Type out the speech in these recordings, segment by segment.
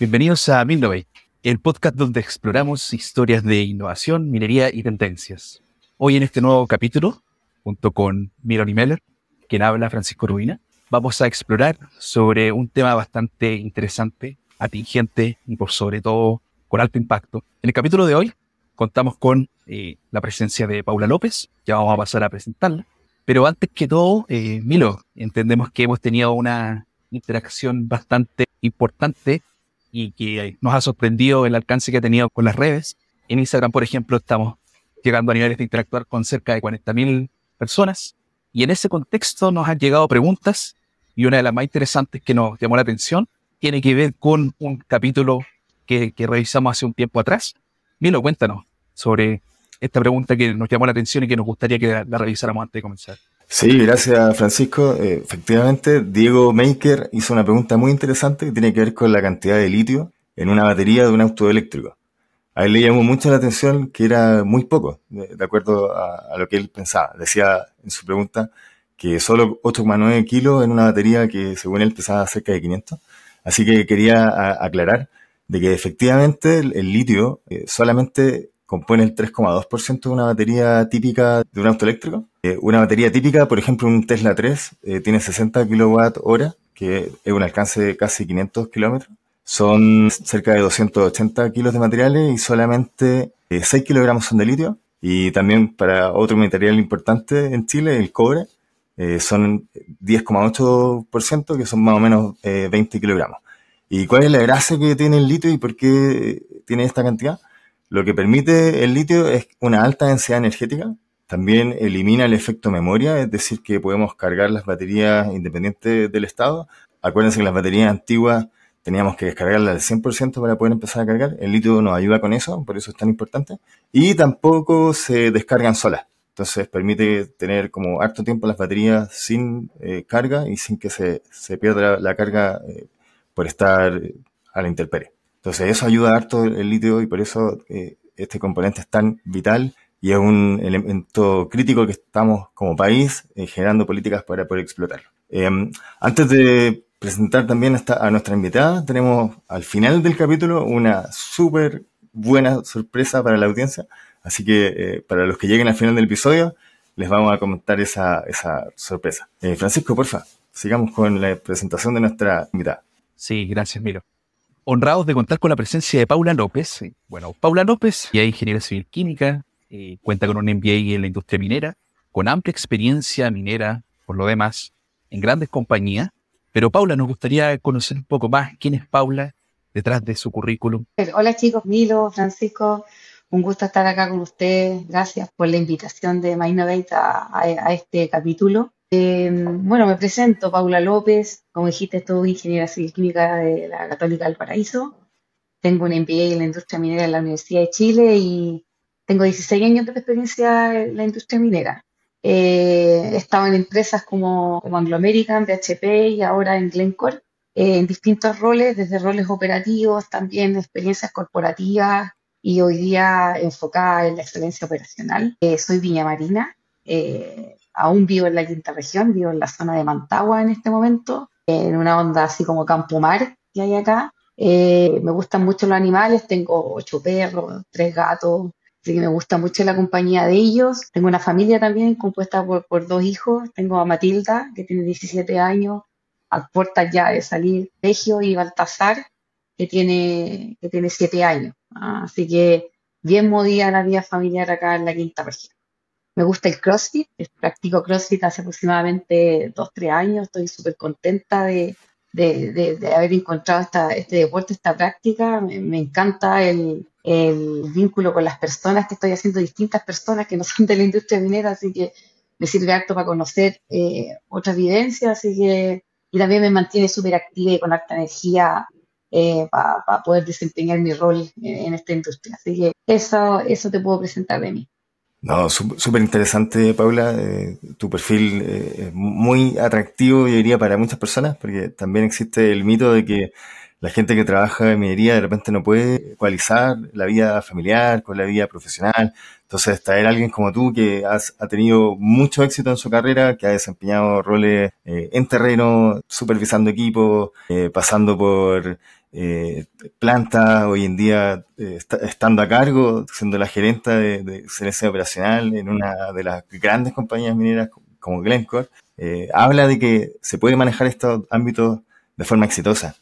Bienvenidos a Milnovate, el podcast donde exploramos historias de innovación, minería y tendencias. Hoy en este nuevo capítulo, junto con Mironi Meller, quien habla Francisco Rubina, vamos a explorar sobre un tema bastante interesante, atingente y por sobre todo con alto impacto. En el capítulo de hoy contamos con eh, la presencia de Paula López, ya vamos a pasar a presentarla. Pero antes que todo, eh, Milo, entendemos que hemos tenido una interacción bastante importante y que nos ha sorprendido el alcance que ha tenido con las redes. En Instagram, por ejemplo, estamos llegando a niveles de interactuar con cerca de 40.000 personas. Y en ese contexto nos han llegado preguntas y una de las más interesantes que nos llamó la atención tiene que ver con un capítulo que, revisamos hace un tiempo atrás. Milo, cuéntanos sobre esta pregunta que nos llamó la atención y que nos gustaría que la revisáramos antes de comenzar. Sí, gracias Francisco. Eh, efectivamente, Diego Maker hizo una pregunta muy interesante que tiene que ver con la cantidad de litio en una batería de un auto eléctrico. A él le llamó mucho la atención que era muy poco, de, de acuerdo a, a, lo que él pensaba. Decía en su pregunta que solo 8,9 kilos en una batería que según él pesaba cerca de 500. Así que quería a, aclarar de que efectivamente el, el litio eh, solamente compone el 3,2% de una batería típica de un auto eléctrico. Eh, una batería típica, por ejemplo, un Tesla 3, eh, tiene 60 kWh, que es un alcance de casi 500 kilómetros. Son cerca de 280 kilos de materiales y solamente eh, 6 kilogramos son de litio. Y también para otro material importante en Chile, el cobre, eh, son 10,8%, que son más o menos 20 kilogramos. ¿Y cuál es la gracia que tiene el litio y por qué tiene esta cantidad? Lo que permite el litio es una alta densidad energética. También elimina el efecto memoria, es decir, que podemos cargar las baterías independientes del estado. Acuérdense que las baterías antiguas teníamos que descargarlas al 100% para poder empezar a cargar. El litio nos ayuda con eso, por eso es tan importante. Y tampoco se descargan solas. Entonces permite tener como harto tiempo las baterías sin eh, carga y sin que se, se pierda la, carga eh, por estar a la intemperie. Entonces eso ayuda harto el litio y por eso eh, este componente es tan vital y es un elemento crítico que estamos como país eh, generando políticas para poder explotarlo. Eh, antes de presentar también a nuestra invitada, tenemos al final del capítulo una súper buena sorpresa para la audiencia, así que eh, para los que lleguen al final del episodio les vamos a comentar esa, esa sorpresa. Eh, Francisco, porfa, sigamos con la presentación de nuestra invitada. Sí, gracias, Miro honrados de contar con la presencia de Paula López. Bueno, Paula López es ingeniera civil química, eh, cuenta con un MBA en la industria minera, con amplia experiencia minera, por lo demás, en grandes compañías. Pero Paula, nos gustaría conocer un poco más quién es Paula detrás de su currículum. Hola chicos, Milo, Francisco, un gusto estar acá con ustedes. Gracias por la invitación de Mainnovate a, a, a este capítulo. Eh, bueno, me presento, Paula López, como dijiste, soy ingeniera civil química de la Católica del Paraíso. Tengo un MBA en la industria minera en la Universidad de Chile y tengo 16 años de experiencia en la industria minera. Eh, he estado en empresas como, Anglo American, BHP y ahora en Glencore, eh, en distintos roles, desde roles operativos, también experiencias corporativas y hoy día enfocada en la excelencia operacional. Eh, soy Viña Marina, eh, aún vivo en la quinta región, vivo en la zona de Mantagua en este momento, en una onda así como Campo Mar que hay acá. Eh, me gustan mucho los animales, tengo ocho perros, tres gatos, así que me gusta mucho la compañía de ellos. Tengo una familia también compuesta por, por dos hijos, tengo a Matilda, que tiene 17 años, a puertas ya de salir, Regio y Baltasar, que tiene, que tiene 7 años. Así que bien movida la vida familiar acá en la quinta región. Me gusta el CrossFit, practico CrossFit hace aproximadamente dos, tres años, estoy súper contenta de, de, de, de, haber encontrado esta, este deporte, esta práctica, me, encanta el, el, vínculo con las personas que estoy haciendo, distintas personas que no son de la industria minera, así que me sirve harto para conocer eh, otras vivencias, así que, y también me mantiene súper activa y con alta energía eh, para pa poder desempeñar mi rol en, en, esta industria. Así que eso, eso te puedo presentar de mí. No, súper interesante, Paula. Eh, tu perfil eh, es muy atractivo, yo diría, para muchas personas, porque también existe el mito de que la gente que trabaja en minería de repente no puede ecualizar la vida familiar con la vida profesional. Entonces, traer a alguien como tú que has, ha tenido mucho éxito en su carrera, que ha desempeñado roles eh, en terreno, supervisando equipos, pasando por eh, planta hoy en día eh, estando a cargo, siendo la gerenta de, de operacional en una de las grandes compañías mineras como Glencore, eh, habla de que se puede manejar estos ámbitos de forma exitosa.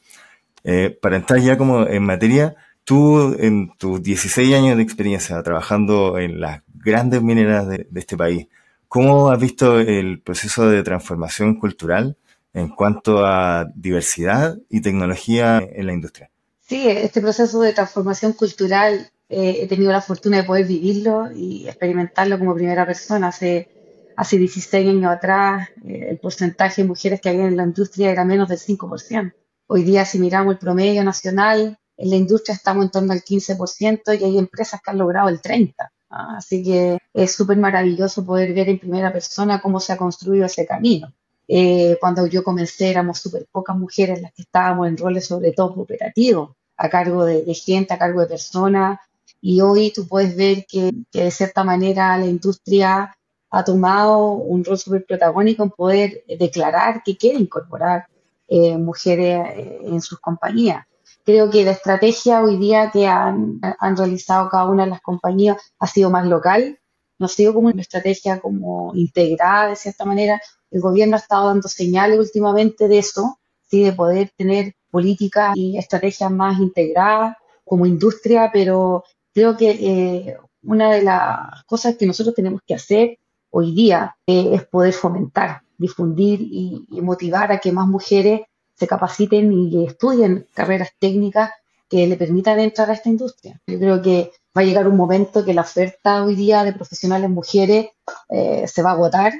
para entrar ya como en materia, tú en tus 16 años de experiencia trabajando en las grandes mineras de este país, ¿cómo has visto el proceso de transformación cultural en cuanto a diversidad y tecnología en la industria. Sí, este proceso de transformación cultural eh, he tenido la fortuna de poder vivirlo y experimentarlo como primera persona. Hace, hace 16 años atrás eh, el porcentaje de mujeres que había en la industria era menos del 5%. Hoy día si miramos el promedio nacional, en la industria estamos en torno al 15% y hay empresas que han logrado el 30%. Así que es súper maravilloso poder ver en primera persona cómo se ha construido ese camino. Eh, cuando yo comencé éramos súper pocas mujeres las que estábamos en roles sobre todo operativos, a cargo de, gente, a cargo de personas. Y hoy tú puedes ver que, de cierta manera la industria ha tomado un rol súper protagónico en poder declarar que quiere incorporar eh, mujeres eh, en sus compañías. Creo que la estrategia hoy día que han, han, realizado cada una de las compañías ha sido más local, no ha como una estrategia como integrada de cierta manera, el gobierno ha estado dando señales últimamente de eso, ¿sí? de poder tener políticas y estrategias más integradas como industria, pero creo que eh, una de las cosas que nosotros tenemos que hacer hoy día eh, es poder fomentar, difundir y, motivar a que más mujeres se capaciten y estudien carreras técnicas que le permitan entrar a esta industria. Yo creo que va a llegar un momento que la oferta hoy día de profesionales mujeres eh, se va a agotar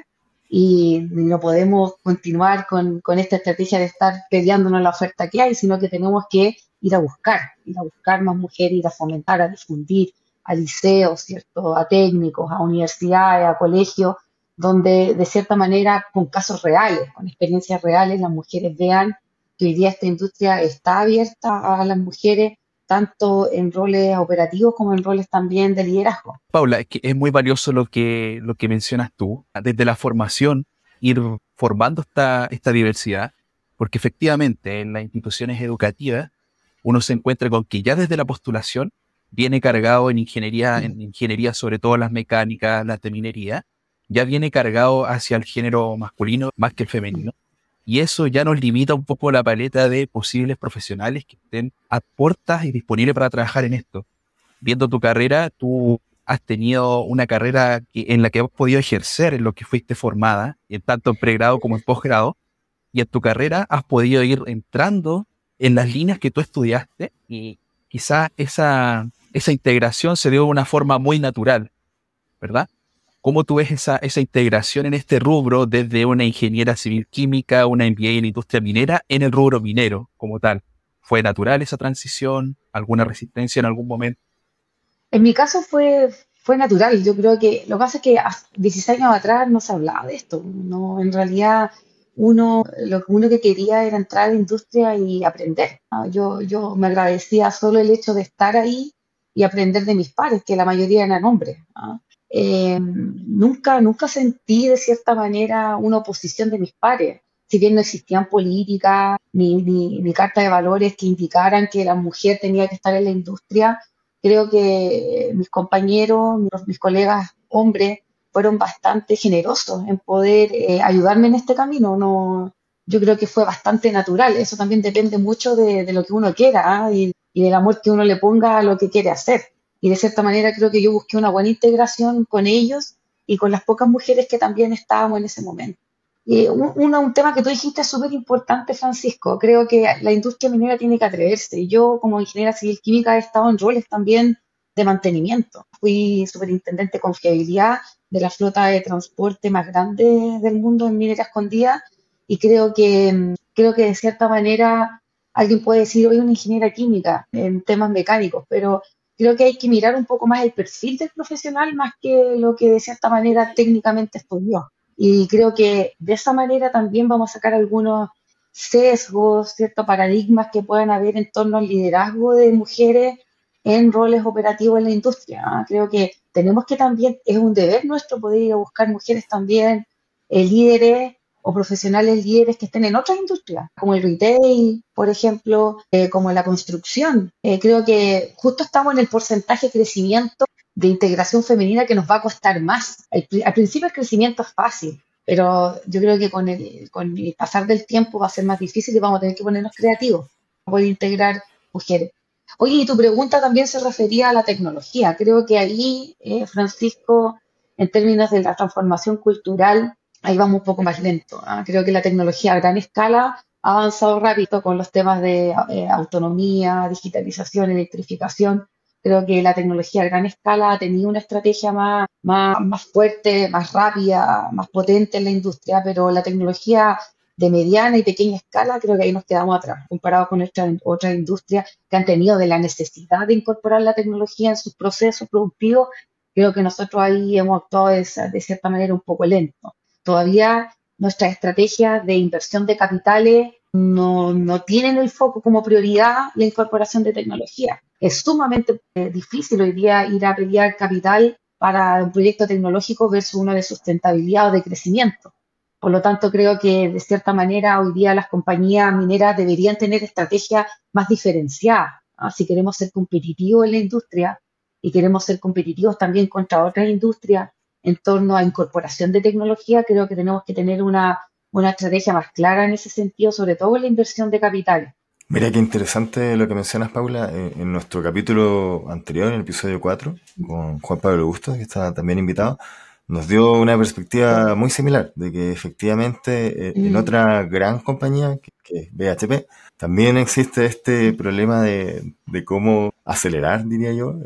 y no podemos continuar con, con, esta estrategia de estar peleándonos la oferta que hay, sino que tenemos que ir a buscar, ir a buscar más mujeres, ir a fomentar, a difundir a liceos, ¿cierto? a técnicos, a universidades, a colegios, donde de cierta manera con casos reales, con experiencias reales, las mujeres vean que hoy día esta industria está abierta a las mujeres tanto en roles operativos como en roles también de liderazgo. Paula, es, que es muy valioso lo que, lo que mencionas tú, desde la formación, ir formando esta, esta diversidad, porque efectivamente en las instituciones educativas uno se encuentra con que ya desde la postulación viene cargado en ingeniería, en ingeniería sobre todo las mecánicas, las de minería, ya viene cargado hacia el género masculino más que el femenino. Y eso ya nos limita un poco la paleta de posibles profesionales que estén a puertas y disponibles para trabajar en esto. Viendo tu carrera, tú has tenido una carrera en la que has podido ejercer en lo que fuiste formada, en tanto en pregrado como en posgrado, y en tu carrera has podido ir entrando en las líneas que tú estudiaste y quizás esa, esa integración se dio de una forma muy natural, ¿verdad? ¿Cómo tú ves esa, esa integración en este rubro desde una ingeniera civil química, una MBA en industria minera, en el rubro minero como tal? ¿Fue natural esa transición? ¿Alguna resistencia en algún momento? En mi caso fue, fue natural. Yo creo que lo que pasa es que 16 años atrás no se hablaba de esto. No, en realidad uno lo uno que quería era entrar a la industria y aprender. Yo, yo me agradecía solo el hecho de estar ahí y aprender de mis pares, que la mayoría eran hombres. Eh, nunca, nunca sentí de cierta manera una oposición de mis pares. Si bien no existían políticas ni, ni, carta de valores que indicaran que la mujer tenía que estar en la industria, creo que mis compañeros, mis, colegas hombres, fueron bastante generosos en poder eh, ayudarme en este camino. No, yo creo que fue bastante natural. Eso también depende mucho de, lo que uno quiera ¿ah? y, y, del amor que uno le ponga a lo que quiere hacer y de cierta manera creo que yo busqué una buena integración con ellos y con las pocas mujeres que también estábamos en ese momento. Y un, un tema que tú dijiste es súper importante, Francisco. Creo que la industria minera tiene que atreverse. Yo, como ingeniera civil química, he estado en roles también de mantenimiento. Fui superintendente con fiabilidad de la flota de transporte más grande del mundo en minera escondida y creo que, creo que de cierta manera alguien puede decir, hoy una ingeniera química en temas mecánicos, pero creo que hay que mirar un poco más el perfil del profesional más que lo que de cierta manera técnicamente estudió. Y creo que de esa manera también vamos a sacar algunos sesgos, ciertos paradigmas que puedan haber en torno al liderazgo de mujeres en roles operativos en la industria. ¿ah? Creo que tenemos que también, es un deber nuestro poder ir a buscar mujeres también eh, líderes o profesionales líderes que estén en otras industrias, como el retail, por ejemplo, eh, como la construcción. Eh, creo que justo estamos en el porcentaje de crecimiento de integración femenina que nos va a costar más. Al, al principio el crecimiento es fácil, pero yo creo que con el, con el pasar del tiempo va a ser más difícil y vamos a tener que ponernos creativos para integrar mujeres. Oye, y tu pregunta también se refería a la tecnología. Creo que ahí, eh, Francisco, en términos de la transformación cultural, ahí vamos un poco más lento. ¿ah? Creo que la tecnología a gran escala ha avanzado rápido con los temas de eh, autonomía, digitalización, electrificación. Creo que la tecnología a gran escala ha tenido una estrategia más, más, más fuerte, más rápida, más potente en la industria, pero la tecnología de mediana y pequeña escala, creo que ahí nos quedamos atrás, comparado con otras industrias que han tenido de la necesidad de incorporar la tecnología en sus procesos productivos. Creo que nosotros ahí hemos actuado de, de cierta manera un poco lento. Todavía nuestras estrategias de inversión de capitales no, no, tienen el foco como prioridad la incorporación de tecnología. Es sumamente eh, difícil hoy día ir a pelear capital para un proyecto tecnológico versus uno de sustentabilidad o de crecimiento. Por lo tanto, creo que de cierta manera hoy día las compañías mineras deberían tener estrategias más diferenciadas. Si queremos ser competitivos en la industria y queremos ser competitivos también contra otras industrias en torno a incorporación de tecnología, creo que tenemos que tener una, una estrategia más clara en ese sentido, sobre todo en la inversión de capital. Mira qué interesante lo que mencionas, Paula. Eh, en nuestro capítulo anterior, en el episodio 4, con Juan Pablo Augusto, que está también invitado, nos dio una perspectiva muy similar, de que efectivamente eh, en mm. otra gran compañía, que, es BHP, también existe este problema de, cómo acelerar, diría yo,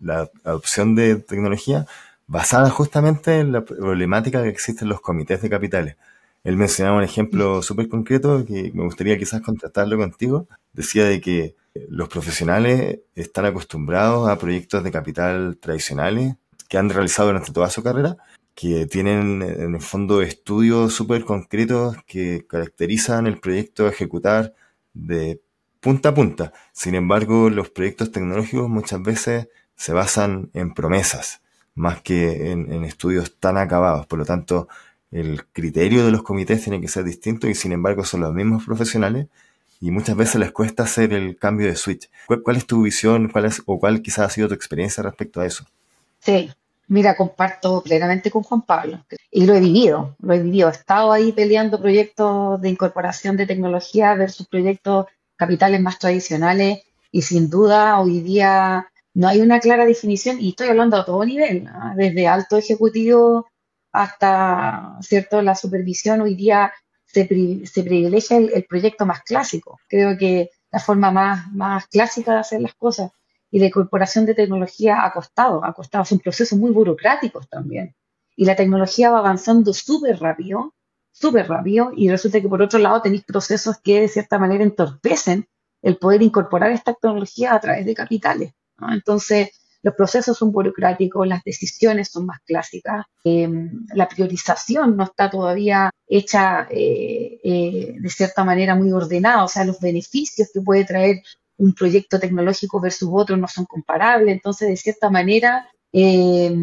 la adopción de tecnología basada justamente en la problemática que existe en los comités de capitales. Él mencionaba un ejemplo mm. súper concreto que me gustaría quizás contrastarlo contigo. Decía de que los profesionales están acostumbrados a proyectos de capital tradicionales que han realizado durante toda su carrera, que tienen en el fondo estudios súper concretos que caracterizan el proyecto a ejecutar de punta a punta. Sin embargo, los proyectos tecnológicos muchas veces se basan en promesas más que en, estudios tan acabados. Por lo tanto, el criterio de los comités tiene que ser distinto y sin embargo son los mismos profesionales y muchas veces les cuesta hacer el cambio de switch. ¿Cuál, cuál es tu visión cuál es, o cuál quizás ha sido tu experiencia respecto a eso? Sí, mira, comparto plenamente con Juan Pablo y lo he vivido, lo he vivido. He estado ahí peleando proyectos de incorporación de tecnología versus proyectos capitales más tradicionales y sin duda hoy día no hay una clara definición y estoy hablando a todo nivel, desde alto ejecutivo hasta cierto la supervisión hoy día se, privilegia el, proyecto más clásico. Creo que la forma más, más clásica de hacer las cosas y la incorporación de tecnología ha costado, ha costado, son procesos muy burocráticos también. Y la tecnología va avanzando súper rápido, súper rápido, y resulta que por otro lado tenéis procesos que de cierta manera entorpecen el poder incorporar esta tecnología a través de capitales. Entonces, los procesos son burocráticos, las decisiones son más clásicas, em, la priorización no está todavía hecha eh, eh, de cierta manera muy ordenada, o sea, los beneficios que puede traer un proyecto tecnológico versus otro no son comparables, entonces de cierta manera eh,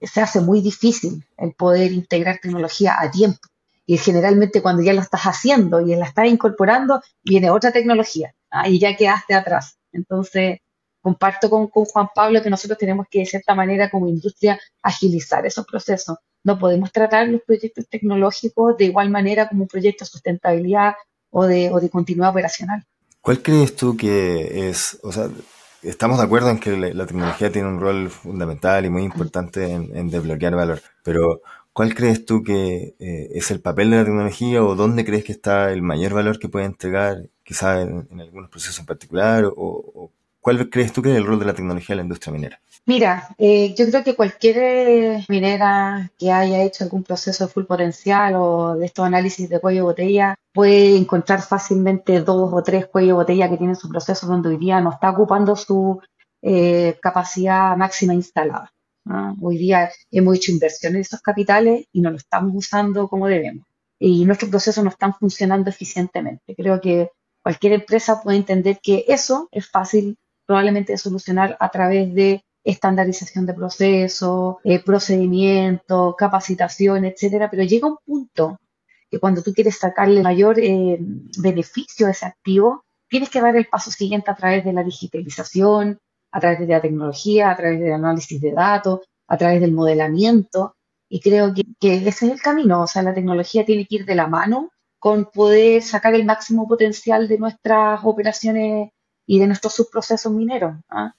se hace muy difícil el poder integrar tecnología a tiempo. Y generalmente cuando ya lo estás haciendo y la estás incorporando, viene otra tecnología ¿ah? y ya quedaste atrás. Entonces, comparto con, con, Juan Pablo que nosotros tenemos que de cierta manera como industria agilizar esos procesos. No podemos tratar los proyectos tecnológicos de igual manera como un proyecto de sustentabilidad o de, o de continuidad operacional. ¿Cuál crees tú que es, o sea, estamos de acuerdo en que la, tecnología tiene un rol fundamental y muy importante en, desbloquear valor, pero ¿cuál crees tú que eh, es el papel de la tecnología o dónde crees que está el mayor valor que puede entregar, quizás en, algunos procesos en particular, o, ¿Cuál crees tú que es el rol de la tecnología en la industria minera? Mira, eh, yo creo que cualquier eh, minera que haya hecho algún proceso de full potencial o de estos análisis de cuello de botella puede encontrar fácilmente dos o tres cuellos de botella que tienen su proceso donde hoy día no está ocupando su eh, capacidad máxima instalada. Hoy día hemos hecho inversiones en esos capitales y no lo estamos usando como debemos. Y nuestros procesos no están funcionando eficientemente. Creo que cualquier empresa puede entender que eso es fácil probablemente solucionar a través de estandarización de procesos, eh, procedimientos, capacitación, etcétera, pero llega un punto que cuando tú quieres sacarle mayor eh, beneficio a ese activo, tienes que dar el paso siguiente a través de la digitalización, a través de la tecnología, a través del análisis de datos, a través del modelamiento. Y creo que, que ese es el camino. O sea, la tecnología tiene que ir de la mano con poder sacar el máximo potencial de nuestras operaciones y de nuestros subprocesos mineros. ¿ah?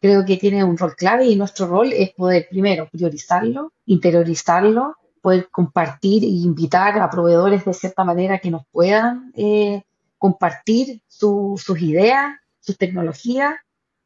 Creo que tiene un rol clave y nuestro rol es poder primero priorizarlo, interiorizarlo, poder compartir e invitar a proveedores de cierta manera que nos puedan eh, compartir sus ideas, sus tecnologías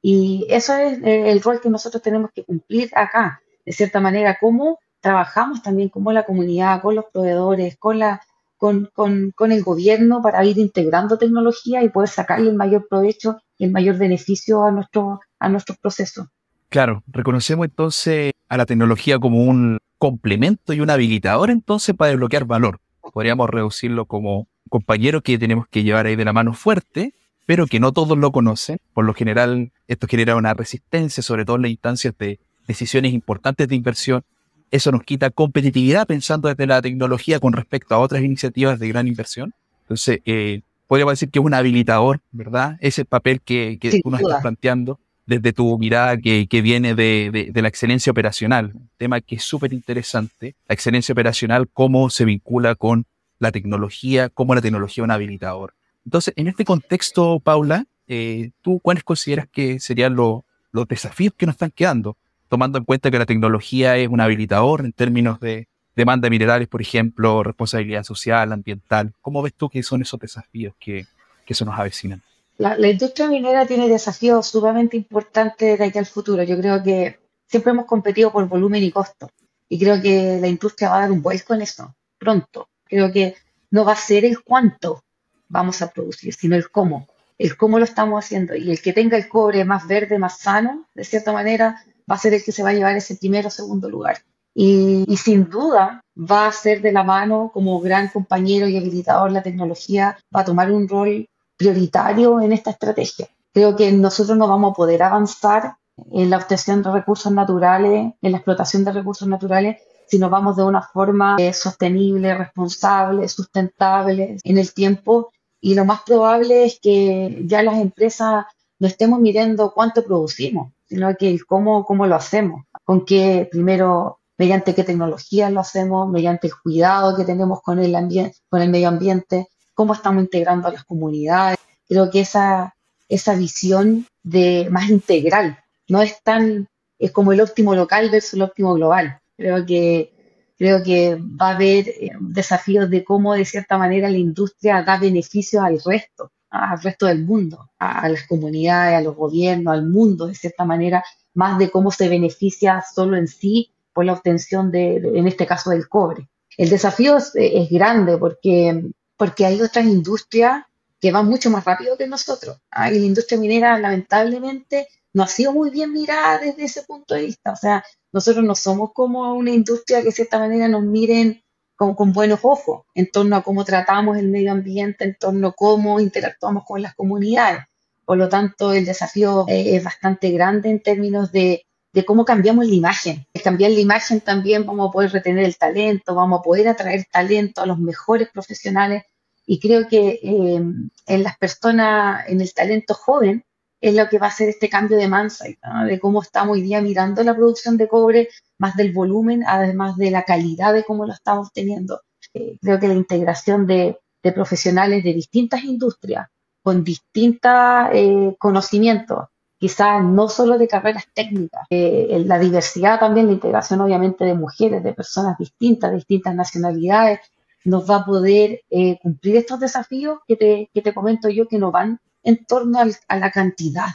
y eso es eh, el rol que nosotros tenemos que cumplir acá, de cierta manera, cómo trabajamos también como la comunidad, con los proveedores, con, la, con, con, el gobierno para ir integrando tecnología y poder sacarle el mayor provecho y el mayor beneficio a, nuestro, a nuestros procesos. Claro, reconocemos entonces a la tecnología como un complemento y un habilitador entonces para desbloquear valor. Podríamos reducirlo como compañero que tenemos que llevar ahí de la mano fuerte pero que no todos lo conocen. Por lo general, esto genera una resistencia, sobre todo en las instancias de decisiones importantes de inversión. Eso nos quita competitividad pensando desde la tecnología con respecto a otras iniciativas de gran inversión. Entonces, eh, podríamos decir que es un habilitador, ¿verdad? Ese papel que, que uno está planteando desde tu mirada que, que viene de, de, de, la excelencia operacional, un tema que es súper interesante, la excelencia operacional, cómo se vincula con la tecnología, cómo la tecnología es un habilitador. Entonces, en este contexto, Paula, eh, ¿tú cuáles consideras que serían los desafíos que nos están quedando? Tomando en cuenta que la tecnología es un habilitador en términos de demanda de minerales, por ejemplo, responsabilidad social, ambiental. ¿Cómo ves tú que son esos desafíos que, que se nos avecinan? La, la, industria minera tiene desafíos sumamente importantes de aquí al futuro. Yo creo que siempre hemos competido por volumen y costo. Y creo que la industria va a dar un vuelco en eso pronto. Creo que no va a ser el cuánto, vamos a producir, sino el cómo, el cómo lo estamos haciendo. Y el que tenga el cobre más verde, más sano, de cierta manera, va a ser el que se va a llevar ese primero o segundo lugar. Y, sin duda va a ser de la mano como gran compañero y habilitador la tecnología, va a tomar un rol prioritario en esta estrategia. Creo que nosotros no vamos a poder avanzar en la obtención de recursos naturales, en la explotación de recursos naturales, si nos vamos de una forma eh, sostenible, responsable, sustentable en el tiempo y lo más probable es que ya las empresas no estemos midiendo cuánto producimos, sino que cómo, cómo lo hacemos, con qué, primero, mediante qué tecnologías lo hacemos, mediante el cuidado que tenemos con el, ambiente, con el medio ambiente, cómo estamos integrando a las comunidades. Creo que esa, esa visión de más integral no es tan, es como el óptimo local versus el óptimo global. Creo que Creo que va a haber eh, desafíos de cómo, de cierta manera, la industria da beneficios al resto, al resto del mundo, a, las comunidades, a los gobiernos, al mundo, de cierta manera, más de cómo se beneficia solo en sí por la obtención de, en este caso, del cobre. El desafío es, es grande porque, porque hay otras industrias que van mucho más rápido que nosotros. Y la industria minera, lamentablemente, no ha sido muy bien mirada desde ese punto de vista. O sea, nosotros no somos como una industria que de cierta manera nos miren con, con, buenos ojos en torno a cómo tratamos el medio ambiente, en torno a cómo interactuamos con las comunidades. Por lo tanto, el desafío eh, es bastante grande en términos de, cómo cambiamos la imagen. Al cambiar la imagen también vamos a poder retener el talento, vamos a poder atraer talento a los mejores profesionales y creo que eh, en las personas, en el talento joven, es lo que va a hacer este cambio de mindset, de cómo estamos hoy día mirando la producción de cobre, más del volumen, además de la calidad de cómo lo estamos teniendo. Eh, creo que la integración de, de, profesionales de distintas industrias, con distintos eh, conocimientos, quizás no solo de carreras técnicas, eh, la diversidad también, la integración obviamente de mujeres, de personas distintas, de distintas nacionalidades, nos va a poder eh, cumplir estos desafíos que te, que te comento yo que no van en torno al, a la cantidad,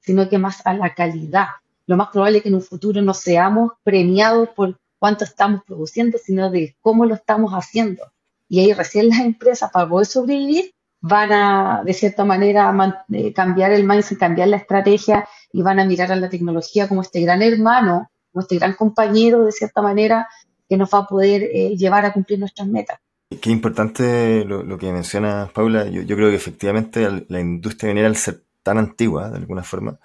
sino que más a la calidad. Lo más probable es que en un futuro no seamos premiados por cuánto estamos produciendo, sino de cómo lo estamos haciendo. Y ahí recién las empresas, para poder sobrevivir, van a, de cierta manera, eh, cambiar el mindset, cambiar la estrategia y van a mirar a la tecnología como este gran hermano, como este gran compañero, de cierta manera, que nos va a poder eh, llevar a cumplir nuestras metas. Qué importante lo, que mencionas, Paula. Yo, creo que efectivamente la industria minera, al ser tan antigua, de alguna forma,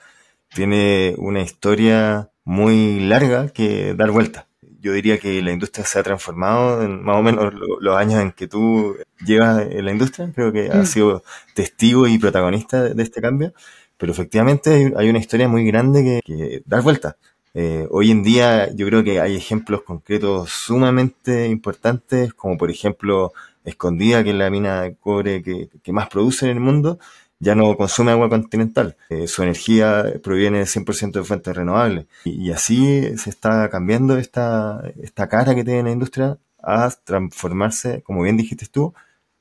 tiene una historia muy larga que dar vuelta. yo diría que la industria se ha transformado en más o menos los años en que tú llevas en la industria. Creo que has mm. sido testigo y protagonista de, este cambio. Pero efectivamente hay, una historia muy grande que, que dar vuelta. Eh, hoy en día yo creo que hay ejemplos concretos sumamente importantes, como por ejemplo Escondida, que es la mina de cobre que, que más produce en el mundo, ya no consume agua continental. Eh, su energía proviene 100% de fuentes renovables. Y, así se está cambiando esta, esta cara que tiene la industria a transformarse, como bien dijiste tú,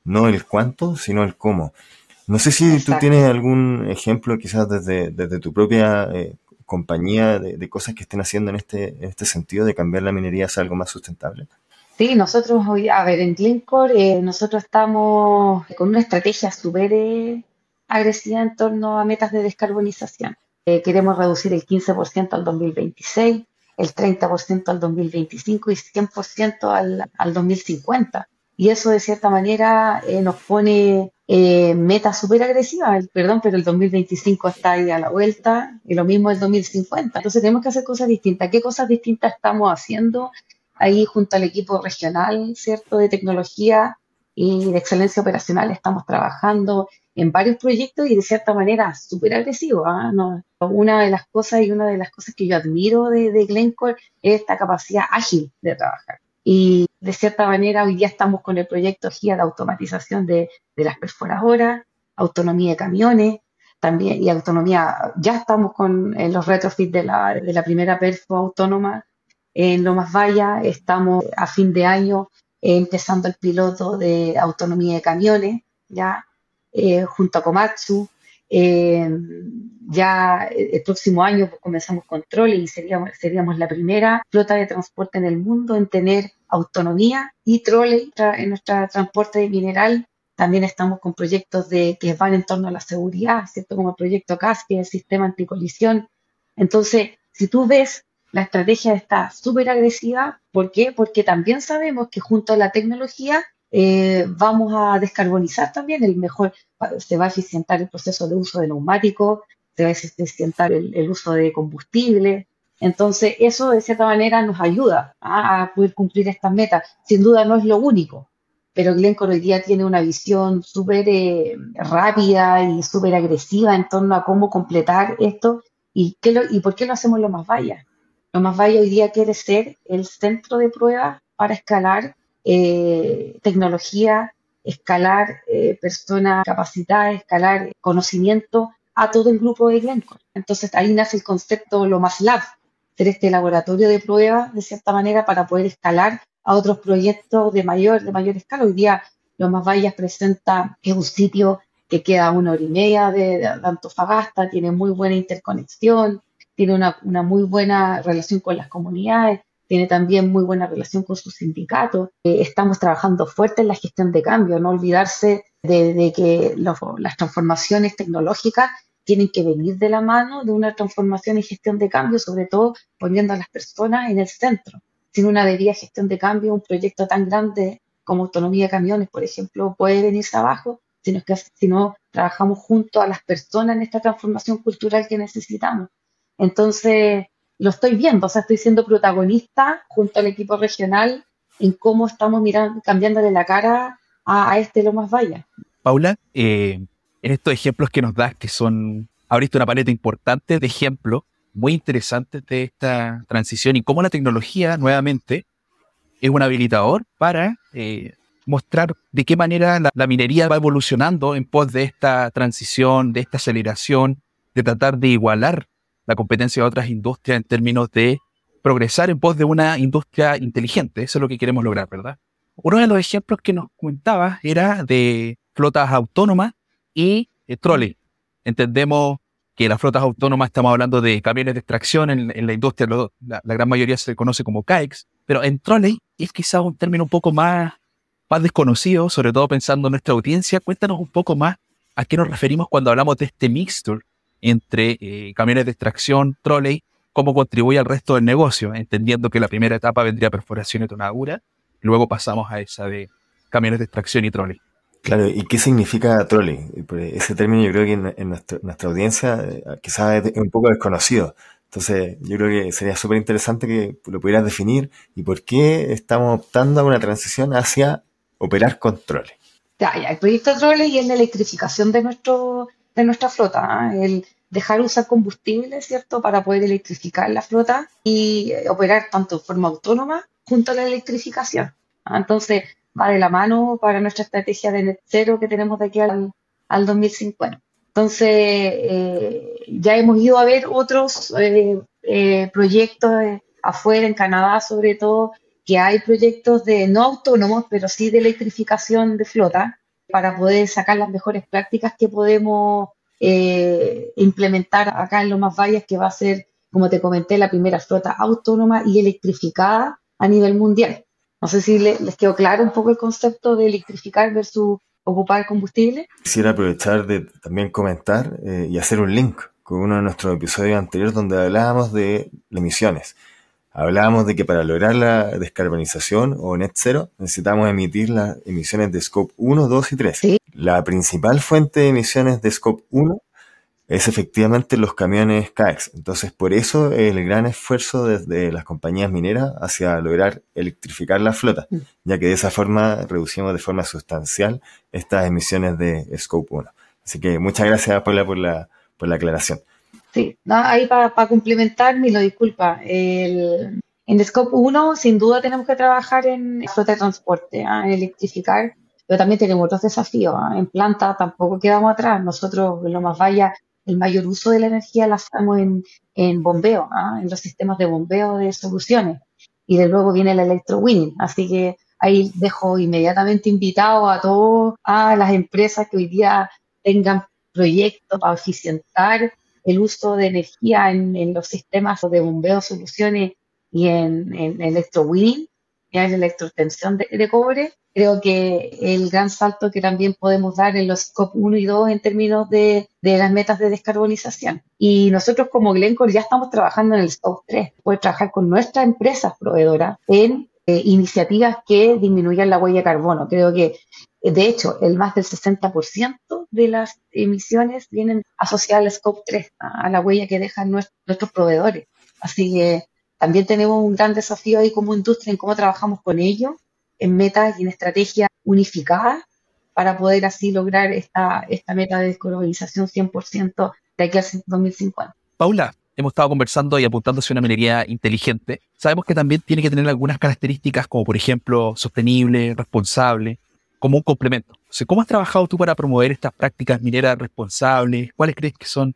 no el cuánto, sino el cómo. No sé si tú tienes algún ejemplo, quizás desde, desde tu propia eh, compañía, de, cosas que estén haciendo en este, en este sentido de cambiar la minería hacia algo más sustentable. Sí, nosotros hoy, a ver, en Glencore, eh, nosotros estamos con una estrategia súper agresiva en torno a metas de descarbonización. Eh, queremos reducir el 15% al 2026, el 30% al 2025 y 100% al, al 2050. Y eso de cierta manera eh, nos pone eh, metas súper agresivas, perdón, pero el 2025 está ahí a la vuelta y lo mismo el 2050. Entonces tenemos que hacer cosas distintas. ¿Qué cosas distintas estamos haciendo ahí junto al equipo regional, ¿cierto? De tecnología y de excelencia operacional. Estamos trabajando en varios proyectos y de cierta manera súper agresivo. ¿ah? una de las cosas y una de las cosas que yo admiro de, de, Glencore es esta capacidad ágil de trabajar. Y de cierta manera hoy ya estamos con el proyecto GIA de automatización de, de las perforadoras, autonomía de camiones, también y autonomía, ya estamos con los retrofits de la, de la primera perfo autónoma en Lomas Valla, estamos a fin de año empezando el piloto de autonomía de camiones, ya eh, junto a Komatsu. Eh, ya el próximo año comenzamos control y seríamos, seríamos la primera flota de transporte en el mundo en tener autonomía y trolley en nuestro transporte de mineral. También estamos con proyectos de, que van en torno a la seguridad, ¿cierto? Como el proyecto CASPI, el sistema anticolisión. Entonces, si tú ves la estrategia está súper agresiva. ¿Por qué? Porque también sabemos que junto a la tecnología eh, vamos a descarbonizar también el mejor, se va a eficientar el proceso de uso de neumáticos, se va a eficientar el, uso de combustible. Entonces, eso de cierta manera nos ayuda a, poder cumplir estas metas. Sin duda no es lo único, pero Glencore hoy día tiene una visión súper eh, rápida y súper agresiva en torno a cómo completar esto y, qué y por qué lo hacemos lo más vaya. Lo más vaya hoy día quiere ser el centro de pruebas para escalar eh, tecnología, escalar eh, personas capacitadas, escalar conocimiento a todo el grupo de Glencore. Entonces ahí nace el concepto lo más lab, ser este laboratorio de pruebas de cierta manera para poder escalar a otros proyectos de mayor, de mayor escala. Hoy día lo más Vallas presenta es un sitio que queda a una hora y media de, de Antofagasta, tiene muy buena interconexión, tiene una, muy buena relación con las comunidades, tiene también muy buena relación con sus sindicatos. Eh, estamos trabajando fuerte en la gestión de cambio, no olvidarse de, que las transformaciones tecnológicas tienen que venir de la mano de una transformación y gestión de cambio, sobre todo poniendo a las personas en el centro. Sin una debida gestión de cambio, un proyecto tan grande como autonomía de camiones, por ejemplo, puede venirse abajo sino que si no trabajamos junto a las personas en esta transformación cultural que necesitamos. Entonces, lo estoy viendo, o sea, estoy siendo protagonista junto al equipo regional en cómo estamos mirando, cambiándole la cara a, este lo más vaya. Paula, eh, en estos ejemplos que nos das, que son, abriste una paleta importante de ejemplos muy interesantes de esta transición y cómo la tecnología, nuevamente, es un habilitador para eh, mostrar de qué manera la, la, minería va evolucionando en pos de esta transición, de esta aceleración, de tratar de igualar la competencia de otras industrias en términos de progresar en pos de una industria inteligente. Eso es lo que queremos lograr, ¿verdad? Uno de los ejemplos que nos comentaba era de flotas autónomas y eh, trolley. Entendemos que las flotas autónomas estamos hablando de camiones de extracción en, la industria, la, gran mayoría se conoce como CAEX, pero en trolley es quizás un término un poco más, más desconocido, sobre todo pensando en nuestra audiencia. Cuéntanos un poco más a qué nos referimos cuando hablamos de este mixture entre eh, camiones de extracción, trolley, cómo contribuye al resto del negocio, entendiendo que la primera etapa vendría perforación y tonadura, luego pasamos a esa de camiones de extracción y trolley. Claro, ¿y qué significa trolley? Ese término yo creo que en, nuestra, audiencia eh, quizás es un poco desconocido. Entonces, yo creo que sería súper interesante que lo pudieras definir y por qué estamos optando a una transición hacia operar controles. Ya, ya, el proyecto de controles y es la electrificación de, nuestro, de nuestra flota, ¿ah? el dejar usar combustible, ¿cierto?, para poder electrificar la flota y eh, operar tanto de forma autónoma junto a la electrificación. ¿ah? Entonces, va de la mano para nuestra estrategia de net cero que tenemos de aquí al, al 2050. Entonces, eh, ya hemos ido a ver otros eh, eh, proyectos afuera, en Canadá sobre todo, que hay proyectos de no autónomos, pero sí de electrificación de flota, para poder sacar las mejores prácticas que podemos implementar acá en Lomas Valles, que va a ser, como te comenté, la primera flota autónoma y electrificada a nivel mundial. No sé si les quedó claro un poco el concepto de electrificar versus ocupar combustible. Quisiera aprovechar de también comentar eh, y hacer un link con uno de nuestros episodios anteriores donde hablábamos de emisiones. Hablábamos de que para lograr la descarbonización o net zero necesitamos emitir las emisiones de Scope 1, 2 y 3. La principal fuente de emisiones de Scope 1 es efectivamente los camiones CAEX. Entonces, por eso el gran esfuerzo desde las compañías mineras hacia lograr electrificar la flota, mm. ya que de esa forma reducimos de forma sustancial estas emisiones de Scope 1. Así que muchas gracias, Paula, por la, por la aclaración. Sí, ahí para complementar, me lo disculpa. El, en Scope 1, sin duda, tenemos que trabajar en flota de transporte, ¿ah? en electrificar, pero también tenemos otros desafíos. ¿ah? En planta tampoco quedamos atrás. Nosotros, lo más vaya, el mayor uso de la energía la hacemos en, en bombeo, ¿ah? en los sistemas de bombeo de soluciones. Y de luego viene el electrowinning. Así que ahí dejo inmediatamente invitado a todas las empresas que hoy día tengan proyectos para eficientar el uso de energía en, los sistemas de bombeo, soluciones y en, en electrowinning, en electrotensión de, de cobre, creo que el gran salto que también podemos dar en los COP 1 y 2 en términos de, las metas de descarbonización. Y nosotros como Glencore ya estamos trabajando en el Scope 3, poder trabajar con nuestras empresas proveedoras en eh, iniciativas que disminuyan la huella de carbono. Creo que, de hecho, el más del 60% de las emisiones vienen asociadas al Scope 3, a, la huella que dejan nuestros proveedores. Así que también tenemos un gran desafío ahí como industria en cómo trabajamos con ellos en metas y en estrategias unificadas para poder así lograr esta, esta meta de descarbonización 100% de aquí al 2050. Paula, hemos estado conversando y apuntando hacia una minería inteligente. Sabemos que también tiene que tener algunas características como por ejemplo sostenible, responsable, como un complemento. ¿Cómo has trabajado tú para promover estas prácticas mineras responsables? ¿Cuáles crees que son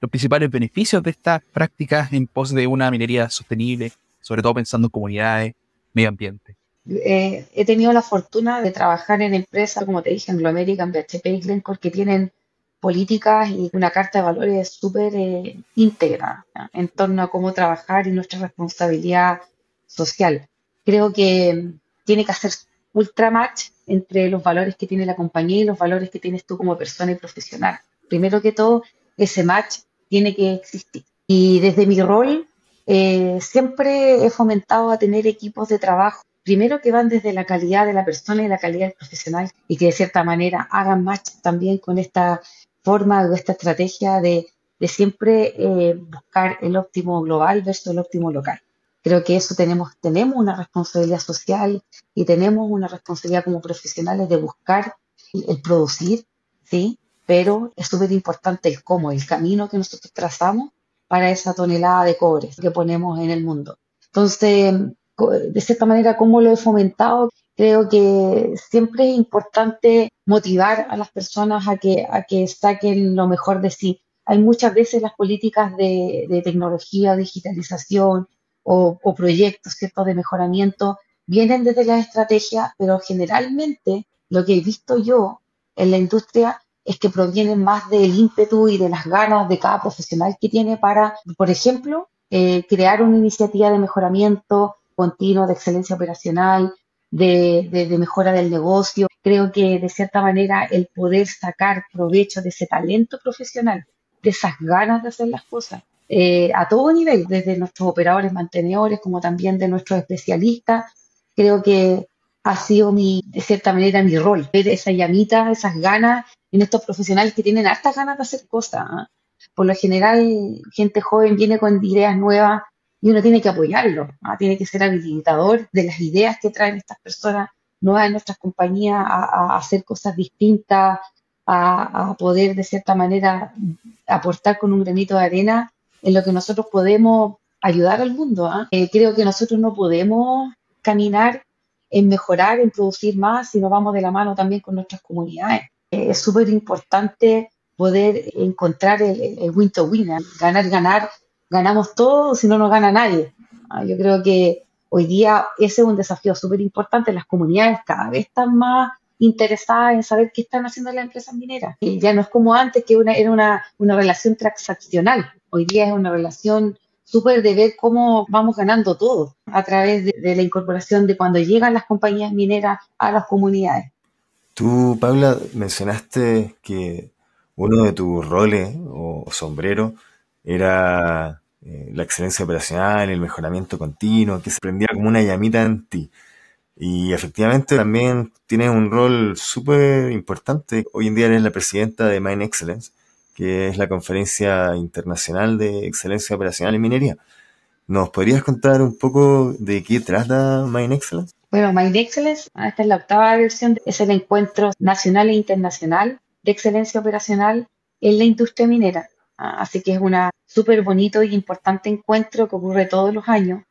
los principales beneficios de estas prácticas en pos de una minería sostenible, sobre todo pensando en comunidades, medio ambiente? Eh, he tenido la fortuna de trabajar en empresas, como te dije, Anglo American, BHP y Glencore, que tienen políticas y una carta de valores súper eh, íntegra en torno a cómo trabajar y nuestra responsabilidad social. Creo que tiene que hacer ultra match entre los valores que tiene la compañía y los valores que tienes tú como persona y profesional. Primero que todo, ese match tiene que existir. Y desde mi rol, eh, siempre he fomentado a tener equipos de trabajo primero que van desde la calidad de la persona y la calidad del profesional y que de cierta manera hagan match también con esta forma o esta estrategia de, siempre eh, buscar el óptimo global versus el óptimo local. Creo que eso tenemos, tenemos una responsabilidad social y tenemos una responsabilidad como profesionales de buscar el, producir, ¿sí? Pero es súper importante el cómo, el camino que nosotros trazamos para esa tonelada de cobre que ponemos en el mundo. Entonces, de cierta manera, cómo lo he fomentado. Creo que siempre es importante motivar a las personas a que, a que saquen lo mejor de sí. Hay muchas veces las políticas de, de tecnología, digitalización o, proyectos ¿cierto? de mejoramiento vienen desde la estrategia, pero generalmente lo que he visto yo en la industria es que provienen más del ímpetu y de las ganas de cada profesional que tiene para, por ejemplo, eh, crear una iniciativa de mejoramiento, continuo de excelencia operacional, de, mejora del negocio. Creo que de cierta manera el poder sacar provecho de ese talento profesional, de esas ganas de hacer las cosas, eh, a todo nivel, desde nuestros operadores mantenedores como también de nuestros especialistas, creo que ha sido mi, de cierta manera mi rol, ver esa llamita, esas ganas en estos profesionales que tienen hartas ganas de hacer cosas. ¿ah? por lo general, gente joven viene con ideas nuevas y uno tiene que apoyarlo, ¿ah? tiene que ser habilitador de las ideas que traen estas personas nuevas en nuestras compañías a, hacer cosas distintas, a, poder de cierta manera aportar con un granito de arena en lo que nosotros podemos ayudar al mundo. ¿ah? Eh, creo que nosotros no podemos caminar en mejorar, en producir más, si no vamos de la mano también con nuestras comunidades. Eh, es súper importante poder encontrar el, win to win, ¿eh? ganar, ganar, ganamos todos, si no nos gana nadie. Ah, yo creo que hoy día ese es un desafío súper importante. Las comunidades cada vez están más interesadas en saber qué están haciendo las empresas mineras. Y ya no es como antes, que una, era una, una relación transaccional. Hoy día es una relación súper de ver cómo vamos ganando todo a través de, la incorporación de cuando llegan las compañías mineras a las comunidades. Tú, Paula, mencionaste que uno de tus roles o sombrero era eh, la excelencia operacional, el mejoramiento continuo, que se prendía como una llamita en ti. Y efectivamente también tienes un rol súper importante. Hoy en día eres la presidenta de Mine Excellence que es la Conferencia Internacional de Excelencia Operacional en Minería. ¿Nos podrías contar un poco de qué trata Mine Excellence? Bueno, Mine Excellence, esta es la octava versión, es el encuentro nacional e internacional de excelencia operacional en la industria minera. Ah, así que es un súper bonito y importante encuentro que ocurre todos los años.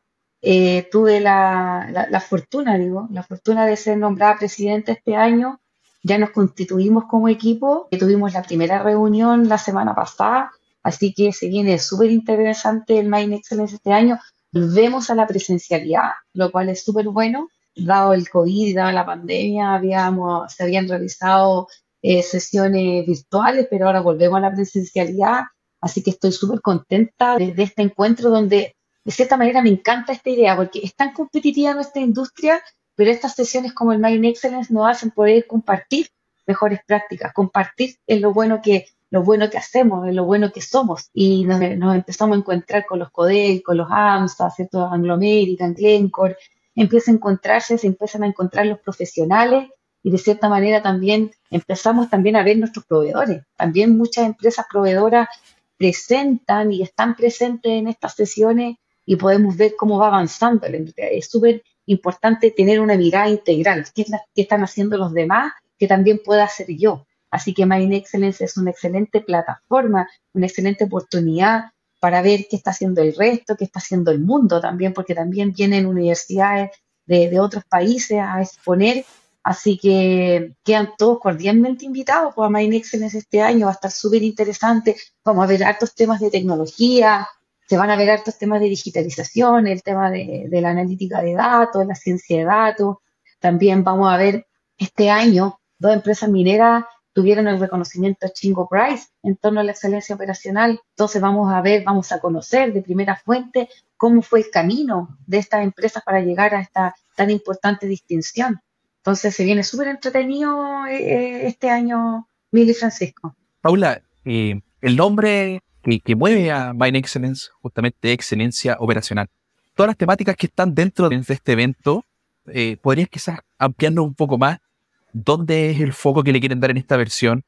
Eh, tuve la, la, fortuna, digo, la fortuna de ser nombrada presidenta este año ya nos constituimos como equipo, tuvimos la primera reunión la semana pasada, así que se viene súper interesante el Mine Excellence este año. Volvemos a la presencialidad, lo cual es súper bueno. Dado el COVID y dado la pandemia, habíamos, se habían realizado eh, sesiones virtuales, pero ahora volvemos a la presencialidad, así que estoy súper contenta de, de este encuentro donde de cierta manera me encanta esta idea porque es tan competitiva nuestra industria pero estas sesiones como el Mine Excellence nos hacen poder compartir mejores prácticas, compartir en lo bueno que lo bueno que hacemos, en lo bueno que somos. Y nos, empezamos a encontrar con los CODEL, con los AMSA, ¿cierto? Anglo American, Glencore, empieza a encontrarse, se empiezan a encontrar los profesionales y de cierta manera también empezamos también a ver nuestros proveedores. También muchas empresas proveedoras presentan y están presentes en estas sesiones y podemos ver cómo va avanzando la industria. Es súper importante tener una mirada integral. ¿Qué, están haciendo los demás que también pueda hacer yo? Así que Mine Excellence es una excelente plataforma, una excelente oportunidad para ver qué está haciendo el resto, qué está haciendo el mundo también, porque también vienen universidades de, otros países a exponer. Así que quedan todos cordialmente invitados pues, a Mine Excellence este año. Va a estar súper interesante. Vamos a ver hartos temas de tecnología, se van a ver hartos temas de digitalización, el tema de, la analítica de datos, la ciencia de datos. También vamos a ver este año, dos empresas mineras tuvieron el reconocimiento Chingo Prize en torno a la excelencia operacional. Entonces vamos a ver, vamos a conocer de primera fuente cómo fue el camino de estas empresas para llegar a esta tan importante distinción. Entonces se viene súper entretenido eh, este año, Mili Francisco. Paula, eh, el nombre que, mueve a Mine Excellence, justamente excelencia operacional. Todas las temáticas que están dentro de este evento, eh, ¿podrías quizás ampliarnos un poco más dónde es el foco que le quieren dar en esta versión?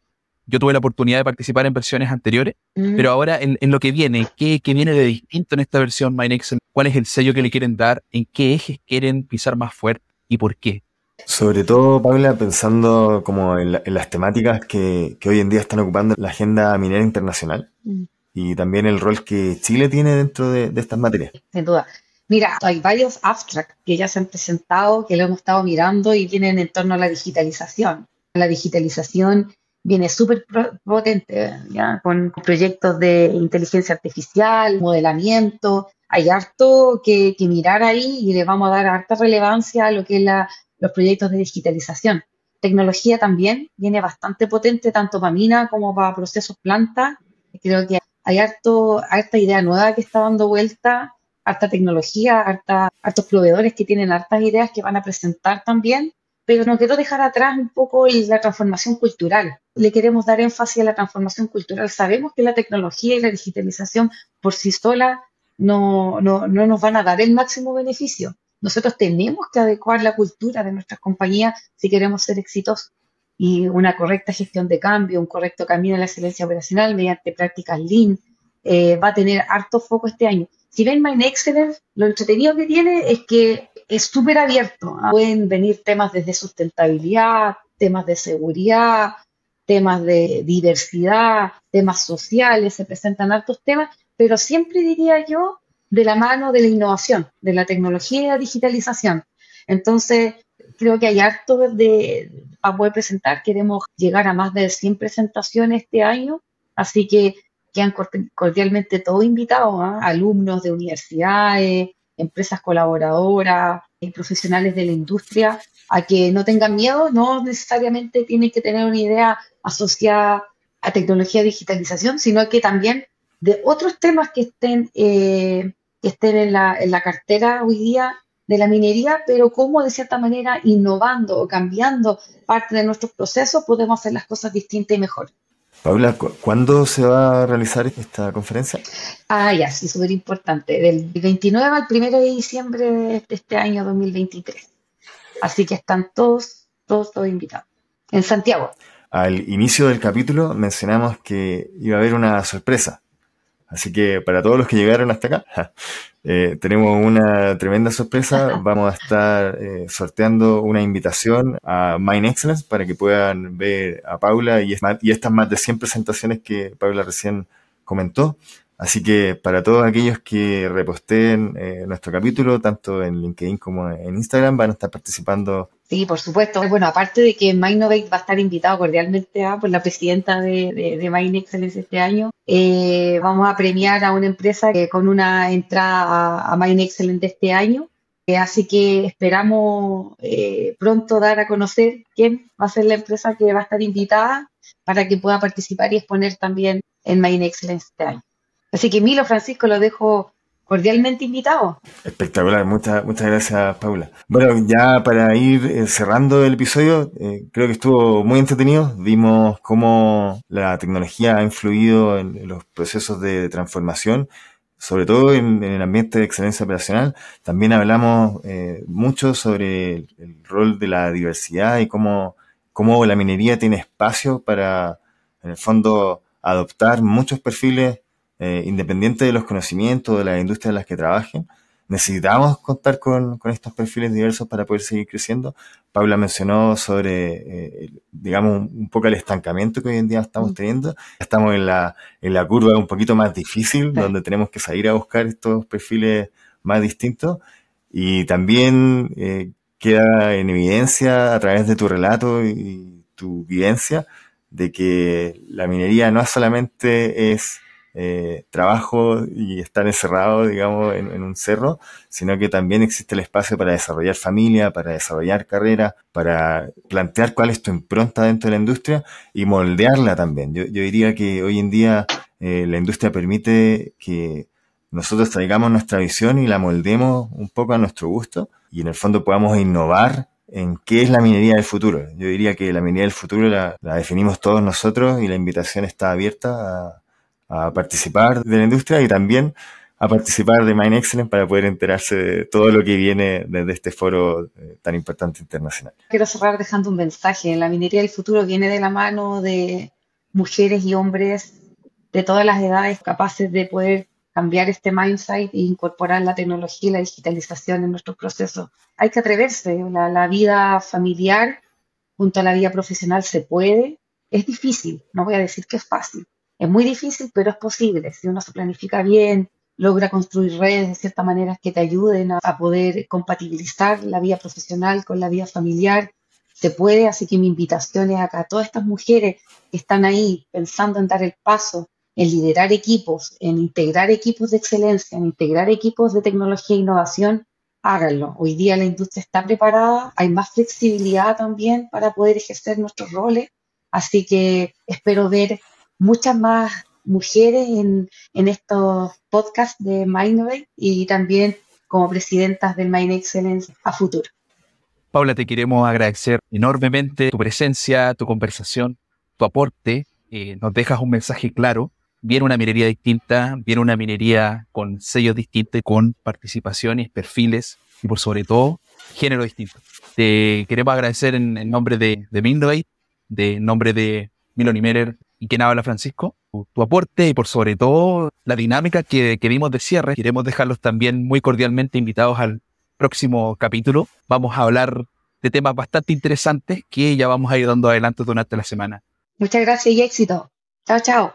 Yo tuve la oportunidad de participar en versiones anteriores, mm. pero ahora en, lo que viene, ¿qué, viene de distinto en esta versión Mine Excellence? ¿Cuál es el sello que le quieren dar? ¿En qué ejes quieren pisar más fuerte y por qué? Sobre todo, Paula, pensando como en, las temáticas que, hoy en día están ocupando la agenda minera internacional. Mm y también el rol que Chile tiene dentro de, estas materias. Sin duda. Mira, hay varios abstracts que ya se han presentado, que lo hemos estado mirando y vienen en torno a la digitalización. La digitalización viene súper potente, ¿ya? con proyectos de inteligencia artificial, modelamiento. Hay harto que, mirar ahí y le vamos a dar harta relevancia a lo que es la, los proyectos de digitalización. Tecnología también viene bastante potente, tanto para mina como para procesos planta. Creo que hay harto, harta idea nueva que está dando vuelta, harta tecnología, harta, hartos proveedores que tienen hartas ideas que van a presentar también, pero no quiero dejar atrás un poco la transformación cultural. Le queremos dar énfasis a la transformación cultural. Sabemos que la tecnología y la digitalización por sí sola no, no, no nos van a dar el máximo beneficio. Nosotros tenemos que adecuar la cultura de nuestras compañías si queremos ser exitosos. Y una correcta gestión de cambio, un correcto camino a la excelencia operacional mediante prácticas Lean, eh, va a tener harto foco este año. Si ven Mine Excellence, lo entretenido que tiene es que es súper abierto. ¿ah? Pueden venir temas desde sustentabilidad, temas de seguridad, temas de diversidad, temas sociales, se presentan hartos temas, pero siempre diría yo de la mano de la innovación, de la tecnología y la digitalización. Entonces, creo que hay harto de, para poder presentar. Queremos llegar a más de 100 presentaciones este año, así que quedan cordialmente todos invitados, ¿ah? alumnos de universidades, empresas colaboradoras profesionales de la industria, a que no tengan miedo, no necesariamente tienen que tener una idea asociada a tecnología y digitalización, sino que también de otros temas que estén, eh, que estén en, la, en la cartera hoy día de la minería, pero cómo de cierta manera innovando o cambiando parte de nuestros procesos podemos hacer las cosas distintas y mejor. Paula, ¿cuándo se va a realizar esta conferencia? Ah, ya, sí, súper importante. Del 29 al 1 de diciembre de este año 2023. Así que están todos, todos, todos invitados. En Santiago. Al inicio del capítulo mencionamos que iba a haber una sorpresa. Así que para todos los que llegaron hasta acá, eh, tenemos una tremenda sorpresa. Vamos a estar eh, sorteando una invitación a Mind Excellence para que puedan ver a Paula y, y estas más de 100 presentaciones que Paula recién comentó. Así que para todos aquellos que reposteen eh, nuestro capítulo, tanto en LinkedIn como en Instagram, van a estar participando. Sí, por supuesto. Bueno, aparte de que Mindnovate va a estar invitado cordialmente a, por la presidenta de, de, Excellence este año, eh, vamos a premiar a una empresa que con una entrada a, a Excellence este año. Eh, así que esperamos pronto dar a conocer quién va a ser la empresa que va a estar invitada para que pueda participar y exponer también en Mind Excellence este año. Así que Milo Francisco lo dejo cordialmente invitado. Espectacular, muchas, muchas gracias Paula. Bueno, ya para ir eh, cerrando el episodio, eh, creo que estuvo muy entretenido. Vimos cómo la tecnología ha influido en, los procesos de transformación, sobre todo en, el ambiente de excelencia operacional. También hablamos eh, mucho sobre el, el, rol de la diversidad y cómo, cómo la minería tiene espacio para, en el fondo, adoptar muchos perfiles eh, independiente de los conocimientos de las industrias en las que trabajen, necesitamos contar con, con, estos perfiles diversos para poder seguir creciendo. Paula mencionó sobre, eh, digamos, un poco el estancamiento que hoy en día estamos mm. teniendo. Estamos en la, en la curva un poquito más difícil, donde tenemos que salir a buscar estos perfiles más distintos. Y también eh, queda en evidencia a través de tu relato y tu vivencia de que la minería no solamente es eh, trabajo y estar encerrado, digamos, en, un cerro, sino que también existe el espacio para desarrollar familia, para desarrollar carrera, para plantear cuál es tu impronta dentro de la industria y moldearla también. Yo, diría que hoy en día eh, la industria permite que nosotros traigamos nuestra visión y la moldemos un poco a nuestro gusto y en el fondo podamos innovar en qué es la minería del futuro. Yo diría que la minería del futuro la, la definimos todos nosotros y la invitación está abierta a, a participar de la industria y también a participar de Mine Excellence para poder enterarse de todo lo que viene desde este foro eh, tan importante internacional. Quiero cerrar dejando un mensaje. La minería del futuro viene de la mano de mujeres y hombres de todas las edades capaces de poder cambiar este mindset e incorporar la tecnología y la digitalización en nuestros procesos. Hay que atreverse. La, la vida familiar junto a la vida profesional se puede. Es difícil, no voy a decir que es fácil, es muy difícil, pero es posible. Si uno se planifica bien, logra construir redes de cierta manera que te ayuden a, poder compatibilizar la vida profesional con la vida familiar, se puede. Así que mi invitación es acá a todas estas mujeres que están ahí pensando en dar el paso, en liderar equipos, en integrar equipos de excelencia, en integrar equipos de tecnología e innovación, háganlo. Hoy día la industria está preparada, hay más flexibilidad también para poder ejercer nuestros roles. Así que espero ver muchas más mujeres en, en estos podcasts de Mindnovate y también como presidentas del Mind Excellence a futuro. Paula, te queremos agradecer enormemente tu presencia, tu conversación, tu aporte. Eh, nos dejas un mensaje claro. Viene una minería distinta, viene una minería con sellos distintos, con participaciones, perfiles y por sobre todo género distinto. Te queremos agradecer en, nombre de, de de nombre de Miloni Meller y quien habla Francisco, tu, aporte y por sobre todo la dinámica que, que dimos de cierre. Queremos dejarlos también muy cordialmente invitados al próximo capítulo. Vamos a hablar de temas bastante interesantes que ya vamos a ir dando adelante durante la semana. Muchas gracias y éxito. Chao, chao.